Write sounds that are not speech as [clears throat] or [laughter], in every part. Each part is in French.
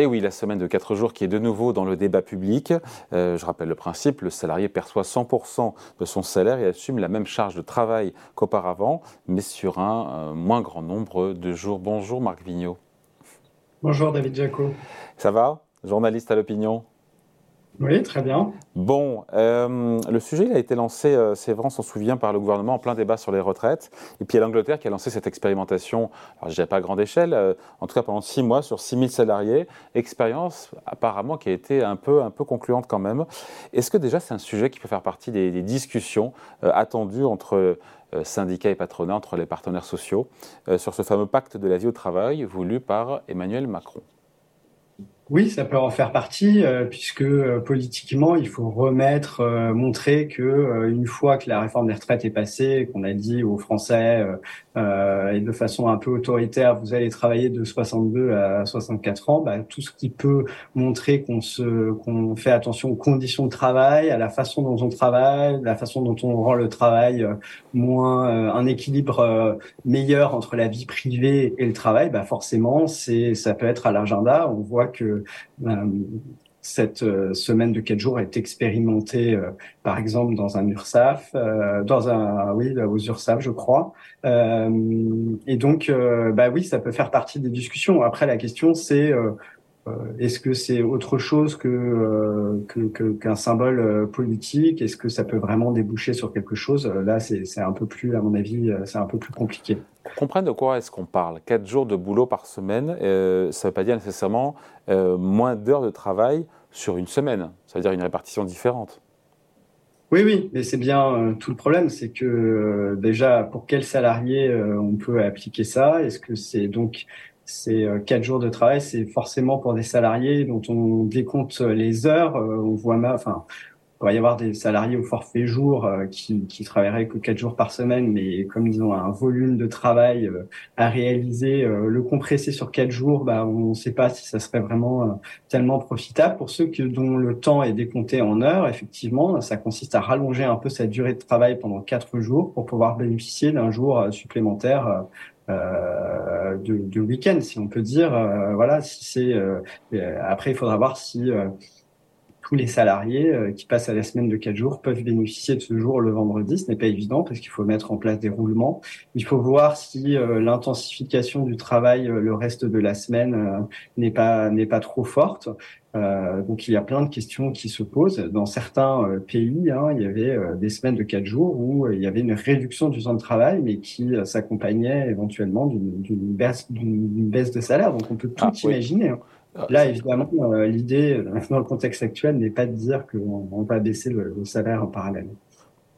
Et oui, la semaine de 4 jours qui est de nouveau dans le débat public. Euh, je rappelle le principe, le salarié perçoit 100% de son salaire et assume la même charge de travail qu'auparavant, mais sur un euh, moins grand nombre de jours. Bonjour Marc Vigneault. Bonjour David Jaco. Ça va? Journaliste à l'opinion? Oui, très bien. Bon, euh, le sujet il a été lancé, euh, c'est vrai, on s'en souvient, par le gouvernement en plein débat sur les retraites. Et puis il y a l'Angleterre qui a lancé cette expérimentation, alors je dirais pas à grande échelle, euh, en tout cas pendant six mois sur 6000 salariés. Expérience apparemment qui a été un peu, concluante quand même. Est-ce que déjà c'est un sujet qui peut faire partie des, des discussions attendues entre syndicats et patronats, entre les partenaires sociaux, sur ce fameux pacte de la vie au travail voulu par Emmanuel Macron? Oui, ça peut en faire partie, euh, puisque euh, politiquement, il faut remettre, euh, montrer que une fois que la réforme des retraites est passée, qu'on a dit aux Français et de façon un peu autoritaire, vous allez travailler de 62 à 64 ans, bah, tout ce qui peut montrer qu'on se, qu'on fait attention aux conditions de travail, à la façon dont on travaille, la façon dont on rend le travail moins, un équilibre meilleur entre la vie privée et le travail, bah forcément, c'est, ça peut être à l'agenda. On voit que euh, cette euh, semaine de quatre jours est expérimentée, euh, par exemple, dans un URSAF, dans un, oui, aux URSAF, je crois. et donc, bah oui, ça peut faire partie des discussions. Après, la question, c'est est-ce que c'est autre chose que qu'un symbole politique? Est-ce que ça peut vraiment déboucher sur quelque chose? Là, c'est un peu plus, à mon avis, c'est un peu plus compliqué. Comprendre de quoi est-ce qu'on parle Quatre jours de boulot par semaine, euh, ça ne veut pas dire nécessairement euh, moins d'heures de travail sur une semaine. Ça veut dire une répartition différente. Oui, oui, mais c'est bien euh, tout le problème, c'est que déjà, pour quel salarié on peut appliquer ça? Est-ce que c'est donc ces quatre jours de travail, c'est forcément pour des salariés dont on décompte les heures. on voit, enfin, il va y avoir des salariés au forfait jour euh, qui, qui travailleraient que quatre jours par semaine, mais comme ils ont un volume de travail euh, à réaliser, euh, le compresser sur quatre jours, bah, on ne sait pas si ça serait vraiment tellement profitable. Pour ceux que, dont le temps est décompté en heures, effectivement, ça consiste à rallonger un peu sa durée de travail pendant quatre jours pour pouvoir bénéficier d'un jour supplémentaire euh, de, de week-end, si on peut dire. voilà, si c'est après, il faudra voir si tous les salariés euh, qui passent à la semaine de quatre jours peuvent bénéficier de ce jour le vendredi. Ce n'est pas évident parce qu'il faut mettre en place des roulements. Il faut voir si euh, l'intensification du travail euh, le reste de la semaine n'est pas n'est pas trop forte. donc il y a plein de questions qui se posent. Dans certains pays, hein, il y avait des semaines de quatre jours où il y avait une réduction du temps de travail, mais qui s'accompagnait éventuellement d'une baisse, baisse de salaire. Donc on peut tout ah, imaginer. Hein. Ah, Là, évidemment, euh, l'idée, euh, dans le contexte actuel, n'est pas de dire qu'on va baisser le, salaire en parallèle.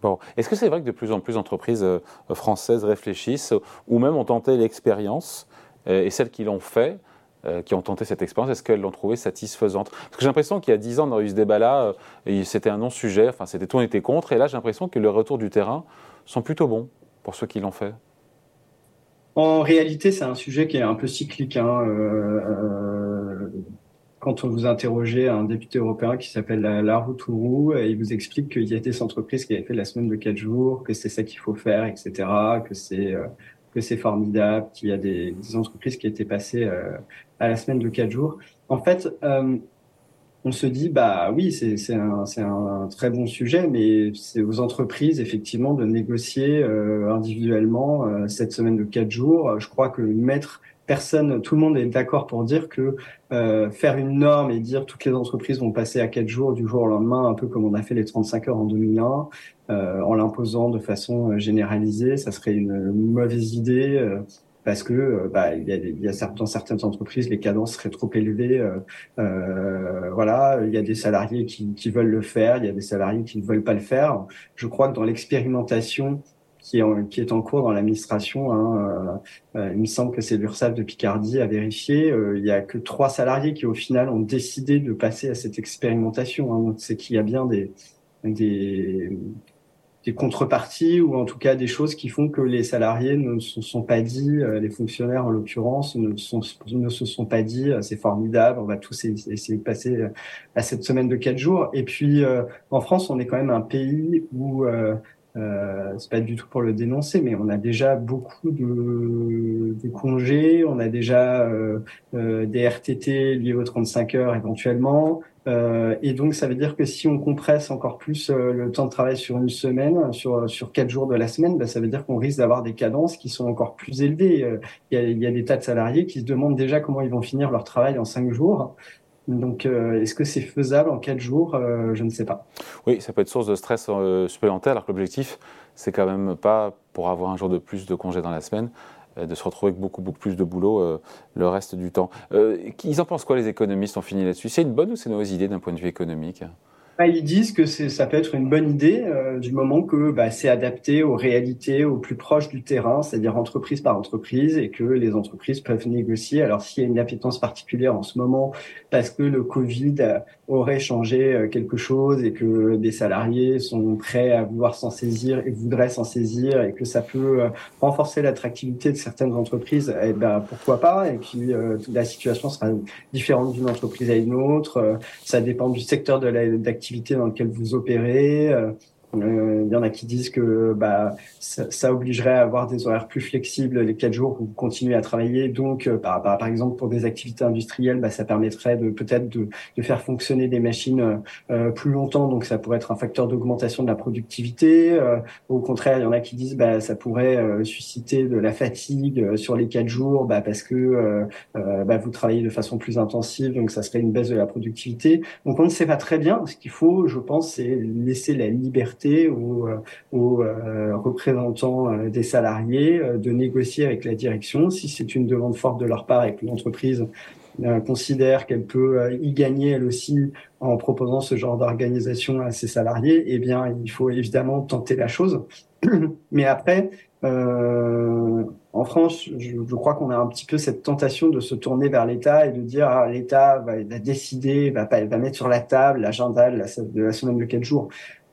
Bon. Est-ce que c'est vrai que de plus en plus d'entreprises euh, françaises réfléchissent ou même ont tenté l'expérience et celles qui l'ont fait, qui ont tenté cette expérience, est-ce qu'elles l'ont trouvée satisfaisante? Parce que j'ai l'impression qu'il y a dix ans, on a eu ce débat-là, c'était un non-sujet, enfin, c'était tout, on était contre, et là, j'ai l'impression que les retours du terrain sont plutôt bons pour ceux qui l'ont fait. En réalité, c'est un sujet qui est un peu cyclique. Hein. Euh, euh, quand on vous interrogez un député européen qui s'appelle Laroutourou, Tourou, il vous explique qu'il y a des entreprises qui avaient fait la semaine de quatre jours, que c'est ça qu'il faut faire, etc., que c'est euh, que c'est formidable, qu'il y a des, entreprises qui étaient passées à la semaine de quatre jours. En fait, on se dit bah oui c'est un, un très bon sujet mais c'est aux entreprises effectivement de négocier euh, individuellement euh, cette semaine de quatre jours je crois que mettre personne tout le monde est d'accord pour dire que euh, faire une norme et dire toutes les entreprises vont passer à quatre jours du jour au lendemain un peu comme on a fait les 35 heures en 2001 en l'imposant de façon généralisée ça serait une mauvaise idée parce que euh, bah, il y a, il y a certaines entreprises les cadences seraient trop élevées. Euh, euh, voilà, il y a des salariés qui, veulent le faire, il y a des salariés qui ne veulent pas le faire. Je crois que dans l'expérimentation qui est, en, qui est en cours dans l'administration, hein, euh, il me semble que c'est l'URSSAF de Picardie à vérifier. il y a que trois salariés qui au final ont décidé de passer à cette expérimentation. Hein, c'est qu'il y a bien des des, des contreparties ou en tout cas des choses qui font que les salariés ne se sont pas dit, euh, les fonctionnaires en l'occurrence ne, ne se sont pas dit euh, c'est formidable, on va tous essayer de passer euh, à cette semaine de quatre jours. Et puis en France, on est quand même un pays où euh, c'est pas du tout pour le dénoncer, mais on a déjà beaucoup de, de congés, on a déjà euh, euh, des RTT liés aux 35 heures éventuellement, euh, et donc ça veut dire que si on compresse encore plus euh, le temps de travail sur une semaine, sur sur quatre jours de la semaine, bah, ça veut dire qu'on risque d'avoir des cadences qui sont encore plus élevées. Euh, il y, a, y a des tas de salariés qui se demandent déjà comment ils vont finir leur travail en cinq jours. Donc, euh, est-ce que c'est faisable en quatre jours euh, Je ne sais pas. Oui, ça peut être source de stress euh, supplémentaire, alors que l'objectif, c'est quand même pas pour avoir un jour de plus de congé dans la semaine, de se retrouver avec beaucoup, beaucoup plus de boulot le reste du temps. ils en pensent quoi, les économistes? On finit là-dessus. C'est une bonne ou c'est une mauvaise idée d'un point de vue économique? Ils disent que ça peut être une bonne idée euh, du moment que bah, c'est adapté aux réalités, au plus proche du terrain, c'est-à-dire entreprise par entreprise, et que les entreprises peuvent négocier. Alors s'il y a une appétence particulière en ce moment parce que le Covid aurait changé euh, quelque chose et que des salariés sont prêts à vouloir s'en saisir et voudraient s'en saisir et que ça peut euh, renforcer l'attractivité de certaines entreprises, eh ben pourquoi pas? Et puis la situation sera différente d'une entreprise à une autre. ça dépend du secteur de l'activité dans lequel vous opérez. Euh, euh, il y en a qui disent que bah, ça, obligerait à avoir des horaires plus flexibles les quatre jours où vous continuez à travailler. Donc, euh, par, par, exemple, pour des activités industrielles, bah, ça permettrait de peut-être de, de, faire fonctionner des machines euh, plus longtemps. Donc, ça pourrait être un facteur d'augmentation de la productivité. Euh, au contraire, il y en a qui disent bah, ça pourrait susciter de la fatigue sur les quatre jours bah, parce que bah, vous travaillez de façon plus intensive. Donc, ça serait une baisse de la productivité. Donc, on ne sait pas très bien. Ce qu'il faut, je pense, c'est laisser la liberté aux, euh, euh, représentants euh, des salariés de négocier avec la direction si c'est une demande forte de leur part et que l'entreprise considère qu'elle peut y gagner elle aussi en proposant ce genre d'organisation à ses salariés, eh bien, il faut évidemment tenter la chose. [clears throat] Mais après, euh, en France, je, je crois qu'on a un petit peu cette tentation de se tourner vers l'État et de dire ah, l'État va, va, décider, va, va mettre sur la table l'agenda de la, de la semaine de quatre jours.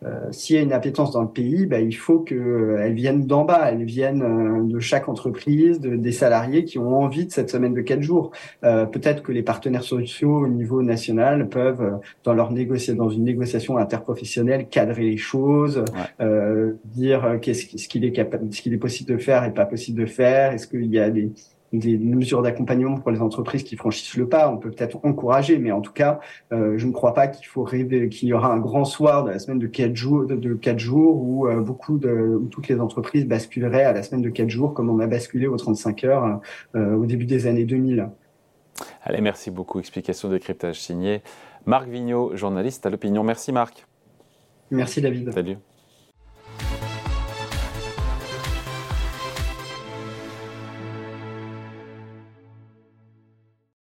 Euh, s'il y a une appétence dans le pays, bah, il faut qu'elle euh, vienne d'en bas, elle vienne euh, de chaque entreprise, de, des salariés qui ont envie de cette semaine de quatre jours. Euh, Peut-être que les partenaires sociaux au niveau national peuvent, dans leur négocier, dans une négociation interprofessionnelle, cadrer les choses, ouais. dire qu'est-ce qu'il est capable, ce qu'il est possible de faire et pas possible de faire. Est-ce qu'il y a des des mesures d'accompagnement pour les entreprises qui franchissent le pas. On peut peut-être encourager, mais en tout cas, euh, je ne crois pas qu'il faut rêver qu'il y aura un grand soir de la semaine de quatre jours, de, quatre jours où euh, beaucoup de, où toutes les entreprises basculeraient à la semaine de quatre jours, comme on a basculé aux 35 heures euh, au début des années 2000. Allez, merci beaucoup. Explication de cryptage signé Marc Vigneault, journaliste à l'opinion. Merci Marc. Merci David. Salut.